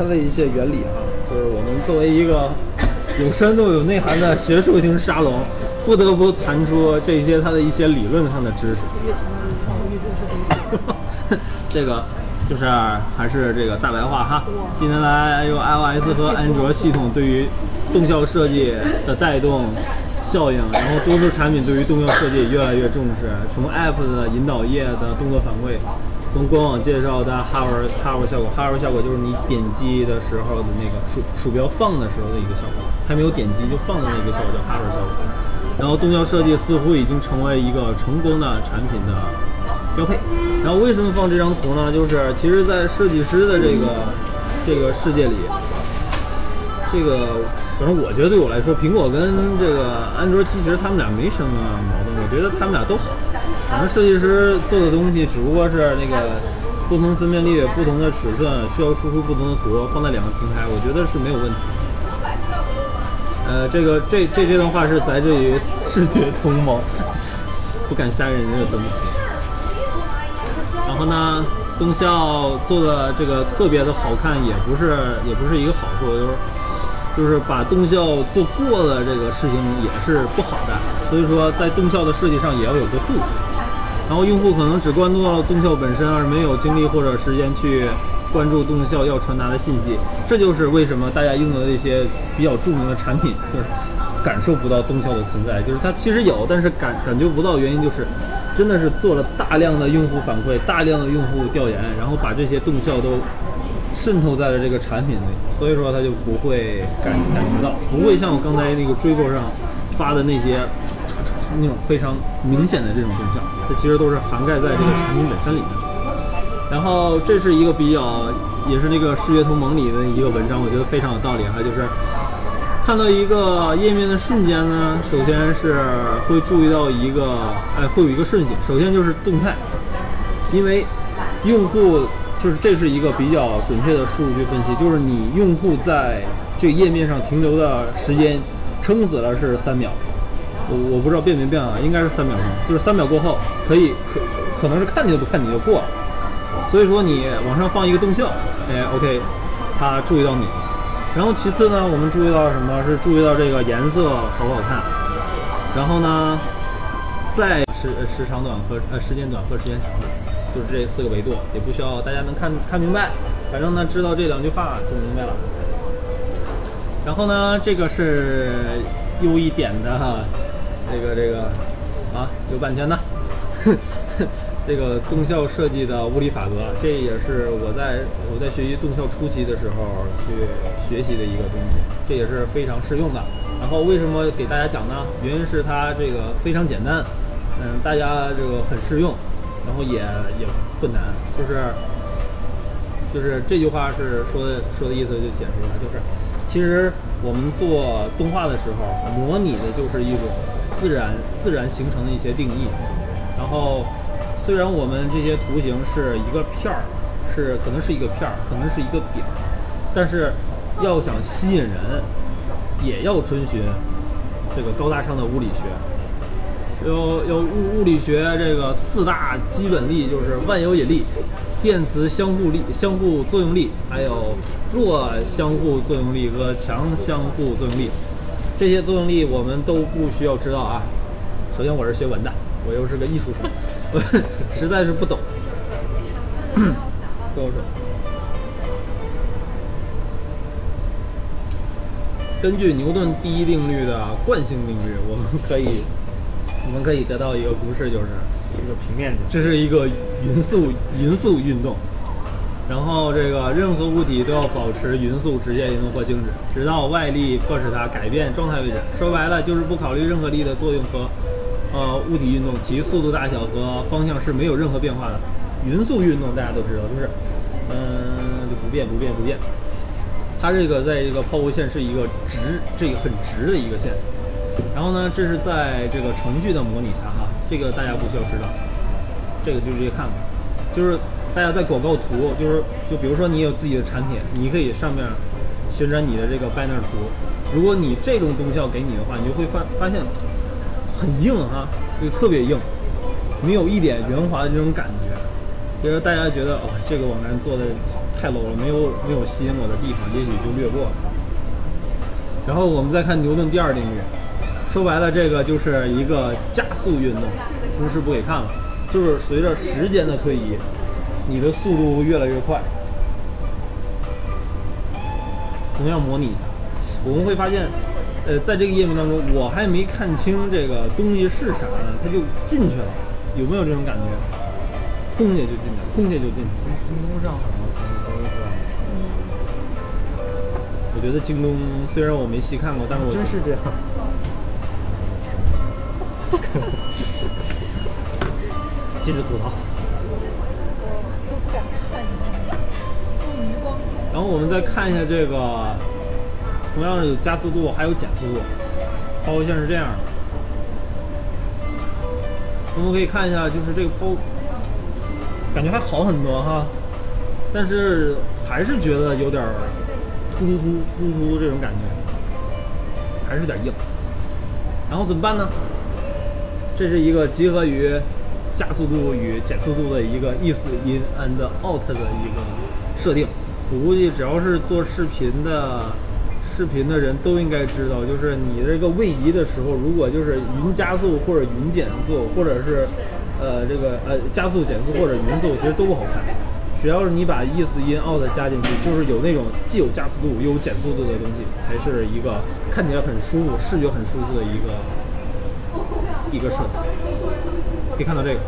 它的一些原理啊，就是我们作为一个有深度、有内涵的学术型沙龙，不得不谈出这些它的一些理论上的知识。*laughs* 这个就是还是这个大白话哈。近年来，有 iOS 和安卓系统对于动效设计的带动效应，然后多数产品对于动效设计越来越重视。从 App 的引导页的动作反馈，从官网介绍的 hover hover 效果，hover 效果就是你点击的时候的那个鼠鼠标放的时候的一个效果，还没有点击就放的那个效果叫 hover 效果。然后动效设计似乎已经成为一个成功的产品的标配。然后为什么放这张图呢？就是其实，在设计师的这个这个世界里，这个反正我觉得对我来说，苹果跟这个安卓其实他们俩没什么矛盾，我觉得他们俩都好。反正设计师做的东西只不过是那个不同分辨率、不同的尺寸，需要输出不同的图，放在两个平台，我觉得是没有问题。呃，这个这这这段话是来自于视觉同盟，不敢瞎人家的东西。然后呢，动效做的这个特别的好看，也不是也不是一个好处，就是就是把动效做过了这个事情也是不好的。所以说，在动效的设计上也要有个度。然后用户可能只关注到了动效本身，而没有精力或者时间去关注动效要传达的信息。这就是为什么大家用的那些比较著名的产品，就是感受不到动效的存在，就是它其实有，但是感感觉不到。原因就是真的是做了大量的用户反馈、大量的用户调研，然后把这些动效都渗透在了这个产品里，所以说它就不会感感觉到，不会像我刚才那个追过上发的那些那种非常明显的这种动效，这其实都是涵盖在这个产品本身里面。然后这是一个比较，也是那个视觉同盟里的一个文章，我觉得非常有道理哈，就是看到一个页面的瞬间呢，首先是会注意到一个，哎，会有一个顺序，首先就是动态，因为用户就是这是一个比较准确的数据分析，就是你用户在这个页面上停留的时间，撑死了是三秒。我我不知道变没变啊，应该是三秒钟，就是三秒过后可以可可能是看你都不看你就过了，所以说你往上放一个动效，哎，OK，他注意到你。然后其次呢，我们注意到什么是注意到这个颜色好不好看，然后呢，再时时长短和呃时间短和时间长的，就是这四个维度，也不需要大家能看看明白，反正呢知道这两句话就明白了。然后呢，这个是优一点的哈这个这个啊有版权的，*laughs* 这个动效设计的物理法则，这也是我在我在学习动效初期的时候去学习的一个东西，这也是非常适用的。然后为什么给大家讲呢？原因是它这个非常简单，嗯，大家这个很适用，然后也也不难，就是就是这句话是说的说的意思就解释了，就是其实我们做动画的时候，模拟的就是一种自然自然形成的一些定义，然后虽然我们这些图形是一个片儿，是可能是一个片儿，可能是一个点，但是要想吸引人，也要遵循这个高大上的物理学。有有物物理学这个四大基本力，就是万有引力、电磁相互力、相互作用力，还有弱相互作用力和强相互作用力。这些作用力我们都不需要知道啊。首先我是学文的，我又是个艺术生，我 *laughs* 实在是不懂。*clears throat* 跟我说，根据牛顿第一定律的惯性定律，我们可以我们可以得到一个公式，就是一个平面的，这是一个匀速匀速运动，然后这个任何物体都要保持匀速、直线运动或静止，直到外力迫使它改变状态为止。说白了，就是不考虑任何力的作用和呃物体运动，其速度大小和方向是没有任何变化的。匀速运动大家都知道，就是嗯就不变不变不变。它这个在这个抛物线是一个直，这个很直的一个线。然后呢，这是在这个程序的模拟下哈，这个大家不需要知道，这个就直接看吧。就是大家在广告图，就是就比如说你有自己的产品，你可以上面旋转你的这个 banner 图。如果你这种东西要给你的话，你就会发发现很硬哈，就特别硬，没有一点圆滑的这种感觉。就是大家觉得哦，这个网站做的太 low 了，没有没有吸引我的地方，也许就略过了。然后我们再看牛顿第二定律，说白了，这个就是一个加速运动。公式不给看了，就是随着时间的推移，你的速度会越来越快。同样模拟一下，我们会发现，呃，在这个页面当中，我还没看清这个东西是啥呢，它就进去了，有没有这种感觉？空下就进去，空下就进去。京东上好像都是这样，我觉得京东虽然我没细看过，但是我真是这样。禁止吐槽。然后我们再看一下这个，同样有加速度，还有减速度。抛物线是这样的，我们可以看一下，就是这个抛，感觉还好很多哈，但是还是觉得有点突突突突突突这种感觉，还是有点硬。然后怎么办呢？这是一个集合于加速度与减速度的一个 is in and out 的一个设定。我估计只要是做视频的视频的人都应该知道，就是你这个位移的时候，如果就是匀加速或者匀减速，或者是呃这个呃加速减速或者匀速，其实都不好看。只要是你把 is in out 加进去，就是有那种既有加速度又有减速度的东西，才是一个看起来很舒服、视觉很舒服的一个一个设计。可以看到这个，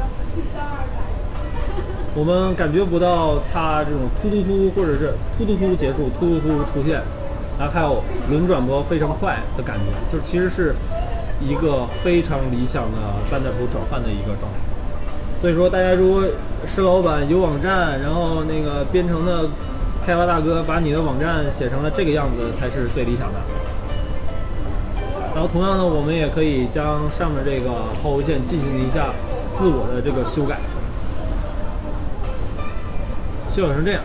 我们感觉不到它这种突突突或者是突突突结束、突突突出现，然后还有轮转波非常快的感觉，就是其实是一个非常理想的半带图转换的一个状态。所以说，大家如果是老板有网站，然后那个编程的开发大哥把你的网站写成了这个样子，才是最理想的。然后同样呢，我们也可以将上面这个抛物线进行一下自我的这个修改。修改成这样，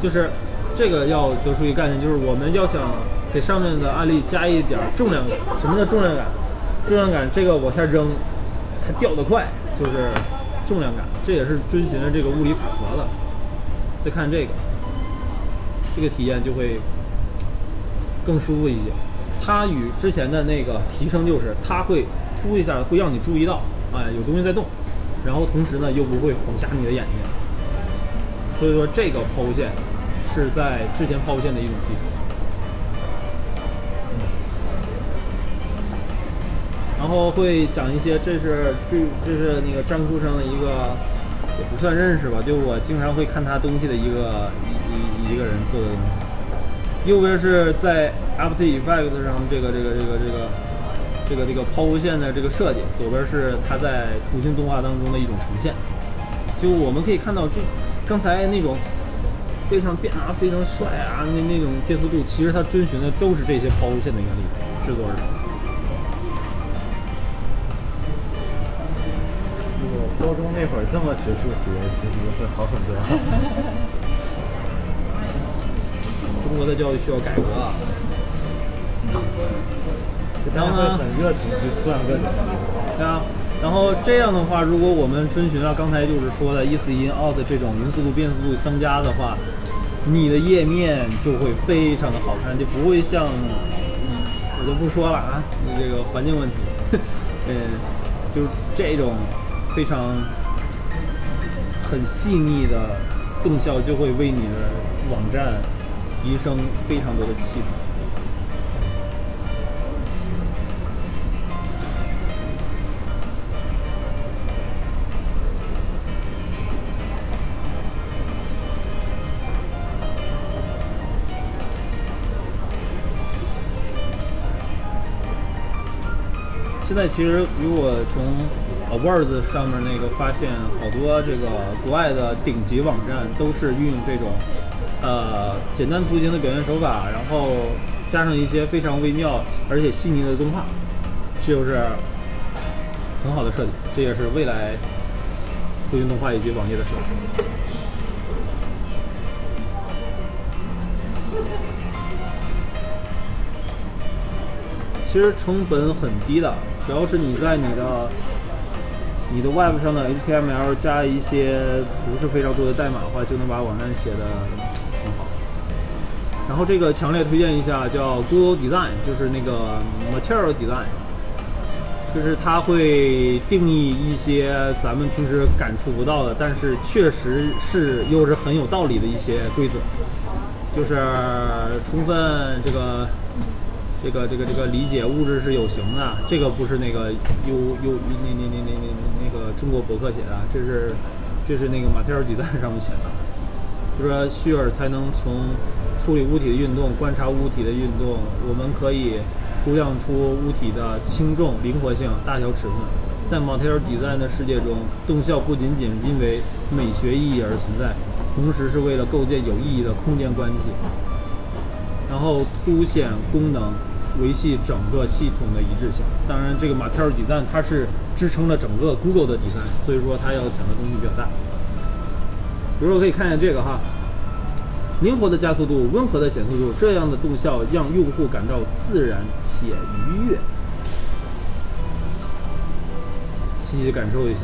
就是这个要得出一个概念，就是我们要想给上面的案例加一点重量感。什么叫重量感？重量感这个往下扔，它掉得快，就是重量感。这也是遵循着这个物理法则的。再看这个，这个体验就会更舒服一些。它与之前的那个提升就是，它会突一下，会让你注意到，哎，有东西在动，然后同时呢又不会晃瞎你的眼睛。所以说这个抛物线是在之前抛物线的一种提升。然后会讲一些，这是这这是那个张书生的一个也不算认识吧，就我经常会看他东西的一个一一一个人做的东西。右边是在 After Effects 上这个这个这个这个这个这个抛物线的这个设计，左边是它在图形动画当中的一种呈现。就我们可以看到，这刚才那种非常变啊、非常帅啊那那种变速度，其实它遵循的都是这些抛物线的原理制作而成。如果高中那会儿这么学数学，其实会好很多。*laughs* 中国的教育需要改革啊。就大家会很热情去算各种题。对啊，然后这样的话，如果我们遵循了刚才就是说的 is in out 这种匀速度变速度相加的话，你的页面就会非常的好看，就不会像，我就不说了啊，*laughs* 这个环境问题，嗯，就是这种非常很细腻的动效，就会为你的网站提升非常多的气质。在其实如果从呃 Word 上面那个发现，好多这个国外的顶级网站都是运用这种呃简单图形的表现手法，然后加上一些非常微妙而且细腻的动画，这就是很好的设计，这也是未来图形动画以及网页的设计。其实成本很低的，只要是你在你的你的 Web 上的 HTML 加一些不是非常多的代码的话，就能把网站写的很好。然后这个强烈推荐一下，叫 Google Design，就是那个 Material Design，就是它会定义一些咱们平时感触不到的，但是确实是又是很有道理的一些规则，就是充分这个。这个这个这个理解物质是有形的，这个不是那个优优那那那那那那个中国博客写的，这是这是那个马特尔几赞上面写的，就说虚尔才能从处理物体的运动、观察物体的运动，我们可以估量出物体的轻重、灵活性、大小、尺寸。在马特尔底赞的世界中，动效不仅仅因为美学意义而存在，同时是为了构建有意义的空间关系，然后凸显功能。维系整个系统的一致性。当然，这个马天尔底赞它是支撑了整个 Google 的底赞，所以说它要讲的东西比较大。比如说，可以看一下这个哈，灵活的加速度，温和的减速度，这样的动效让用户感到自然且愉悦。细细感受一下，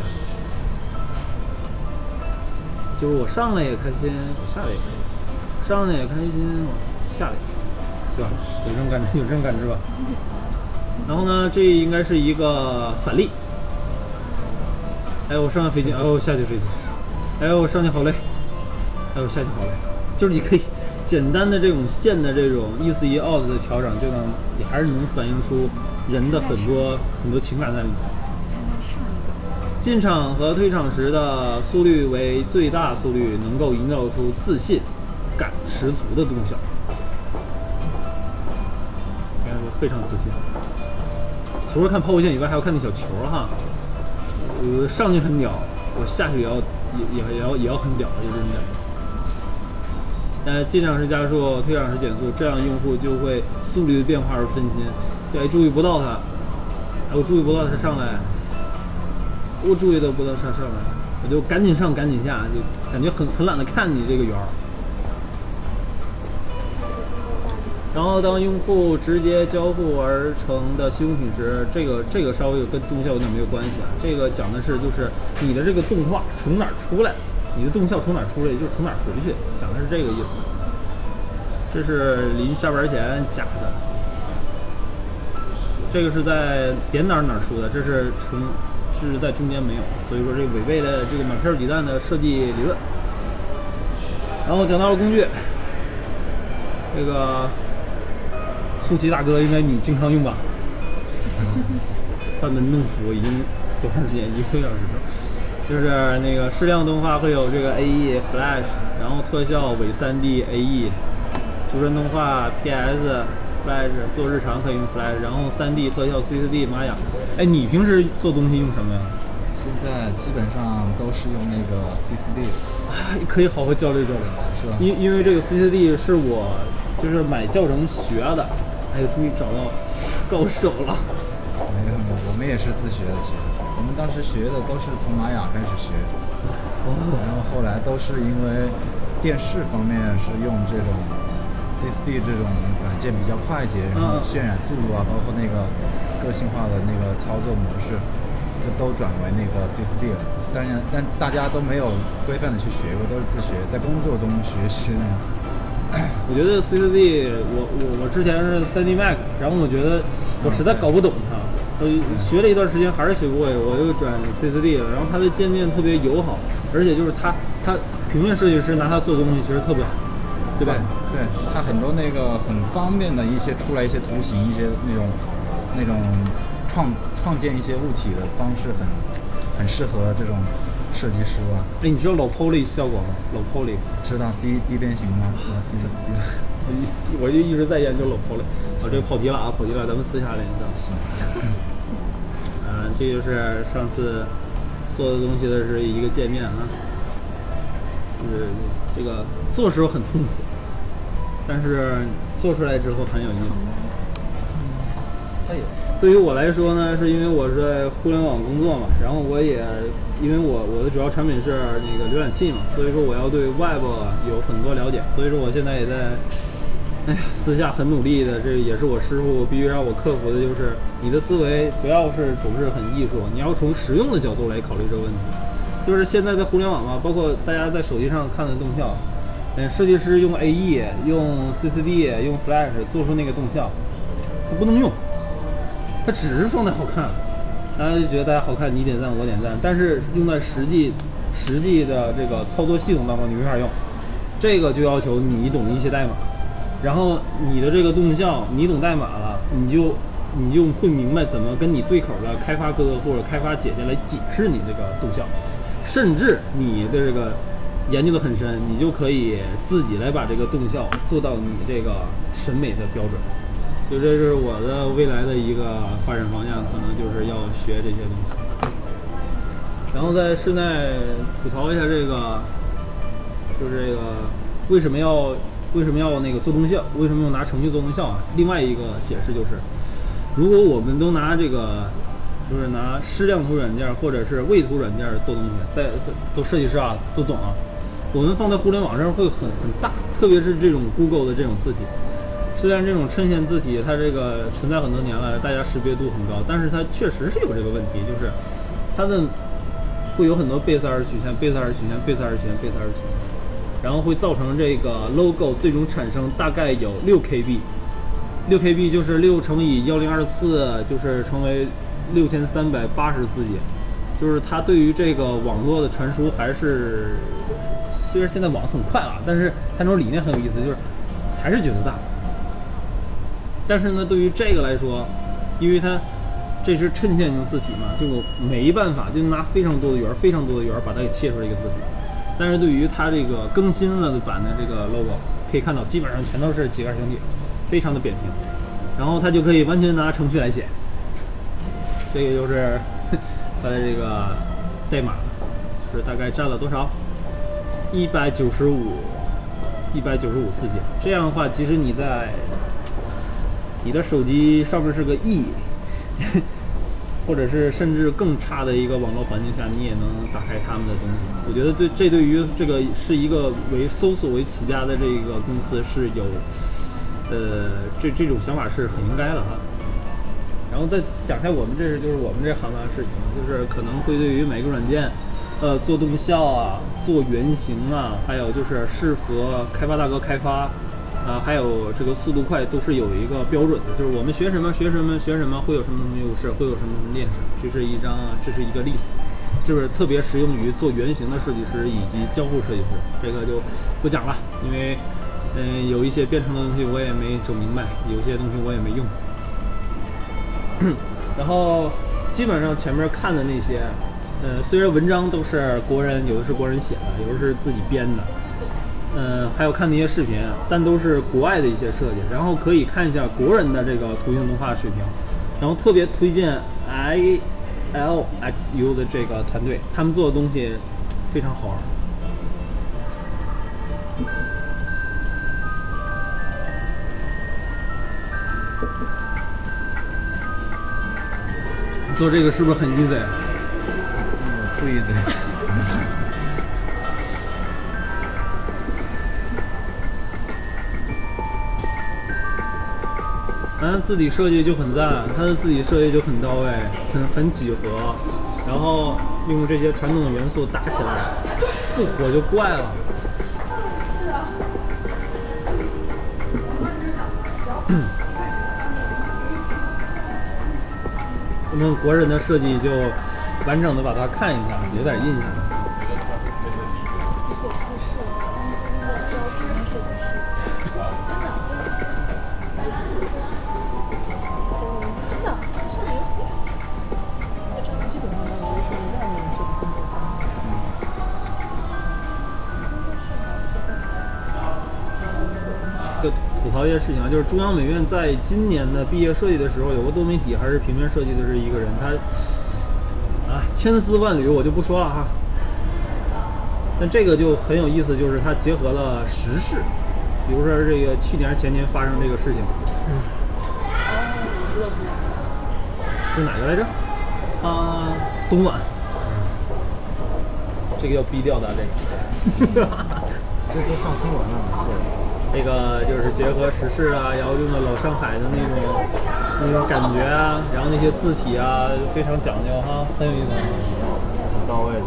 就是我上来也开心，我下来也开心，上来也开心，我下来也开心。对吧？有这种感觉，有这种感知吧。*laughs* 然后呢，这应该是一个反例。哎，我上去飞机，哎，我下去飞机，哎，我上去好累，哎，我下去好累。就是你可以简单的这种线的这种意思一 out 的调整，就能你还是能反映出人的很多很多情感在里面。进场和退场时的速率为最大速率，能够营造出自信感十足的动效。非常自信。除了看抛物线以外，还要看那小球哈。呃，上去很屌，我下去也要也也也要也要很屌，就这种感觉。呃，进场时加速，退场时减速，这样用户就会速率的变化而分心。对，注意不到他。哎，我注意不到他上来，我注意都不到上上来，我就赶紧上赶紧下，就感觉很很懒得看你这个圆儿。然后，当用户直接交互而成的新物品时，这个这个稍微跟动效有点没有关系啊。这个讲的是就是你的这个动画从哪儿出来，你的动效从哪儿出来，也就是从哪儿回去，讲的是这个意思。这是临下班前假的，这个是在点哪儿哪儿出的，这是从是在中间没有，所以说这违背了这个马天尔鸡蛋的设计理论。然后讲到了工具，这个。后期大哥，应该你经常用吧？*laughs* 班门弄斧已经多长时间？一个多小时。就是那个适量动画会有这个 AE Flash，然后特效伪 3D AE，主帧动画 PS Flash，做日常可以用 Flash，然后 3D 特效 CCD。妈呀！哎，你平时做东西用什么呀？现在基本上都是用那个 CCD。哎，可以好好交流交流，是吧？因因为这个 CCD 是我就是买教程学的。哎，终于找到高手了！没有没有，我们也是自学的，其实。我们当时学的都是从玛雅开始学，然后后来都是因为电视方面是用这种 CSD 这种软件比较快捷，然后嗯渲染速度啊，包括那个个性化的那个操作模式，就都转为那个 CSD 了。但是，但大家都没有规范的去学过，都是自学，在工作中学习的。我觉得 CCD，我我我之前是 3D Max，然后我觉得我实在搞不懂它，我学了一段时间还是学不会，我又转 CCD 了。然后它的界面特别友好，而且就是它它平面设计师拿它做东西其实特别好，对吧？对，它很多那个很方便的一些出来一些图形，一些那种那种创创建一些物体的方式很很适合这种设计师吧。哎，你知道老 Poly 效果吗？老 Poly，知道低低变形吗？是吧？低低我一 *laughs* 我就一直在研究老 Poly。啊，这个跑题了啊，跑题了，咱们私下联系啊。嗯，*laughs* 这就是上次做的东西的是一个界面啊，就是这个做时候很痛苦，但是做出来之后很有意思。加油！对于我来说呢，是因为我是在互联网工作嘛，然后我也因为我我的主要产品是那个浏览器嘛，所以说我要对 Web 有很多了解，所以说我现在也在，哎呀，私下很努力的，这也是我师傅必须让我克服的，就是你的思维不要是总是很艺术，你要从实用的角度来考虑这个问题。就是现在的互联网嘛，包括大家在手机上看的动效，嗯，设计师用 AE、用 CCD、用 Flash 做出那个动效，它不能用。它只是放在好看，大家就觉得大家好看，你点赞我点赞，但是用在实际实际的这个操作系统当中你没法用，这个就要求你懂一些代码，然后你的这个动效你懂代码了，你就你就会明白怎么跟你对口的开发哥哥或者开发姐姐来解释你这个动效，甚至你的这个研究的很深，你就可以自己来把这个动效做到你这个审美的标准。就这是我的未来的一个发展方向，可能就是要学这些东西。然后在室内吐槽一下这个，就是这个为什么要为什么要那个做动效？为什么要拿程序做动效啊？另外一个解释就是，如果我们都拿这个，就是拿矢量图软件或者是位图软件做东西，在都都设计师啊都懂啊，我们放在互联网上会很很大，特别是这种 Google 的这种字体。虽然这种衬线字体它这个存在很多年了，大家识别度很高，但是它确实是有这个问题，就是它的会有很多贝塞尔曲线、贝塞尔曲线、贝塞尔曲线、贝塞尔曲线，然后会造成这个 logo 最终产生大概有六 KB，六 KB 就是六乘以幺零二四，就是成为六千三百八十字节，就是它对于这个网络的传输还是，虽然现在网很快啊，但是它那种理念很有意思，就是还是觉得大。但是呢，对于这个来说，因为它这是衬线型字体嘛，就我没办法，就拿非常多的圆、非常多的圆把它给切出来一个字体。但是对于它这个更新了的版的这个 logo，可以看到基本上全都是几何形体，非常的扁平，然后它就可以完全拿程序来写。这个就是 *laughs* 它的这个代码，是大概占了多少？一百九十五，一百九十五字节。这样的话，即使你在你的手机上面是个 E，*laughs* 或者是甚至更差的一个网络环境下，你也能打开他们的东西。我觉得对这对于这个是一个为搜索为起家的这个公司是有，呃，这这种想法是很应该的哈。然后再讲开我们这是就是我们这行当的事情，就是可能会对于每个软件，呃，做动效啊，做原型啊，还有就是适合开发大哥开发。啊，还有这个速度快都是有一个标准的，就是我们学什么学什么学什么会有什么什么优势，会有什么什么劣势。这是一张，这是一个例子就是特别适用于做原型的设计师以及交互设计师。这个就不讲了，因为嗯、有一些编程的东西我也没整明白，有些东西我也没用。*coughs* 然后基本上前面看的那些，呃，虽然文章都是国人，有的是国人写的，有的是自己编的。嗯，还有看那些视频，但都是国外的一些设计，然后可以看一下国人的这个图形动画水平，然后特别推荐 I L X U 的这个团队，他们做的东西非常好玩。做这个是不是很 easy？不 easy。反正自己设计就很赞，他的字体设计就很到位，很很几何，然后用这些传统的元素搭起来，不火就怪了。*clears throat* 我们国人的设计就完整的把它看一下，有点印象。吐槽一些事情啊，就是中央美院在今年的毕业设计的时候，有个多媒体还是平面设计的是一个人，他啊千丝万缕我就不说了哈。但这个就很有意思，就是它结合了时事，比如说这个去年前年发生这个事情，哦，我知道是哪个。是哪个来着？啊，东莞。这个要逼掉的这个。*laughs* 这都上新闻了嘛？这个就是结合时事啊，然后用的老上海的那种那种感觉啊，然后那些字体啊，非常讲究哈，很有意思。很到位的。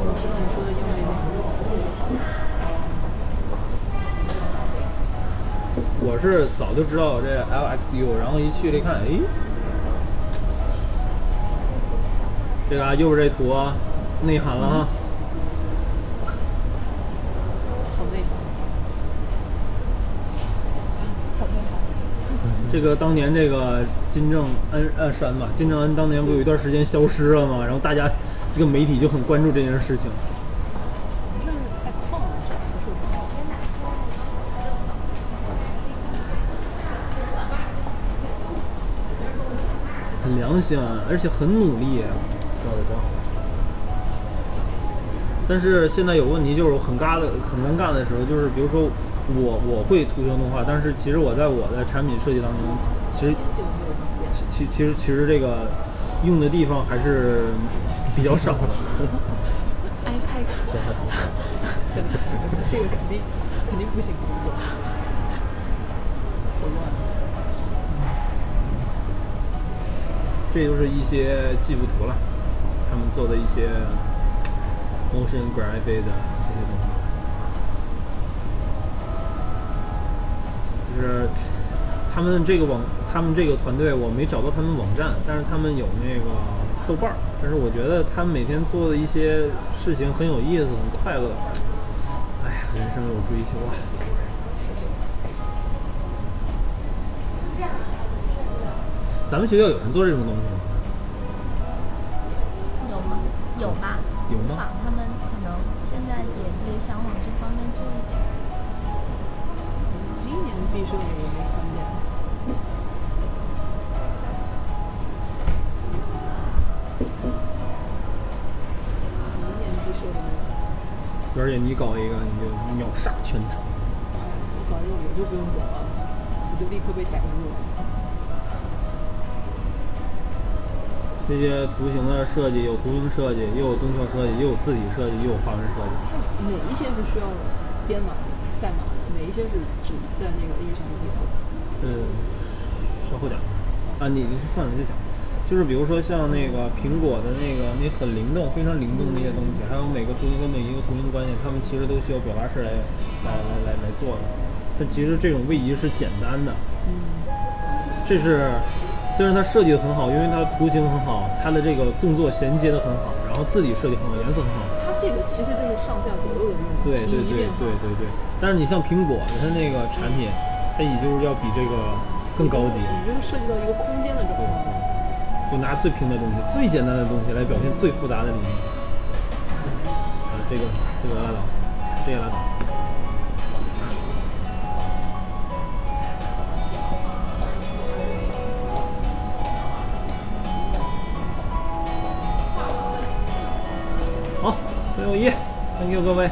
我是早就知道这 LXU，然后一去了一看，哎，这个啊，右边这图啊，内涵了哈。好内涵。这个当年这个金正恩呃是恩吧，金正恩当年不有一段时间消失了吗？然后大家这个媒体就很关注这件事情。很良心，而且很努力。做的真好。但是现在有问题，就是很尬的、很尴尬的时候，就是比如说我我会图形动画，但是其实我在我的产品设计当中，其实。其其其实其实这个用的地方还是比较少的。*laughs* iPad *laughs* 这个肯定肯定不行，工作。好乱。这就是一些技术图了，他们做的一些 motion graphic 的这些就是他们这个网，他们这个团队我没找到他们网站，但是他们有那个豆瓣儿，但是我觉得他们每天做的一些事情很有意思，很快乐。哎呀，人生有追求啊！咱们学校有人做这种东西吗？有吗？有吧？有吗他们可能现在也也想往这毕设的我没看见。明年毕设的没有。而且你搞一个，你就秒杀全场。我搞一个我就不用走了，我就立刻被逮住了。这些图形的设计有图形设计，又有动效设计，又有字体设计，又有画纹设计。哪一些是需要编码、代码的？哪一些是只在那个 A 上就可以做？呃，稍后讲啊，你你算了，你就讲。就是比如说像那个苹果的那个那很灵动、非常灵动的一些东西，还有每个图形跟每一个图形的关系，他们其实都需要表达式来来来来来做的。但其实这种位移是简单的，这是虽然它设计的很好，因为它图形很好，它的这个动作衔接的很好，然后字体设计很好，颜色很好。其实就是上下左右的那种对对对对对对。但是你像苹果的它那个产品，它也就是要比这个更高级。你就是涉及到一个空间的这种。就拿最平的东西、最简单的东西来表现最复杂的理念。啊，这个这个拉倒，这个拉倒。六一，thank you 各位。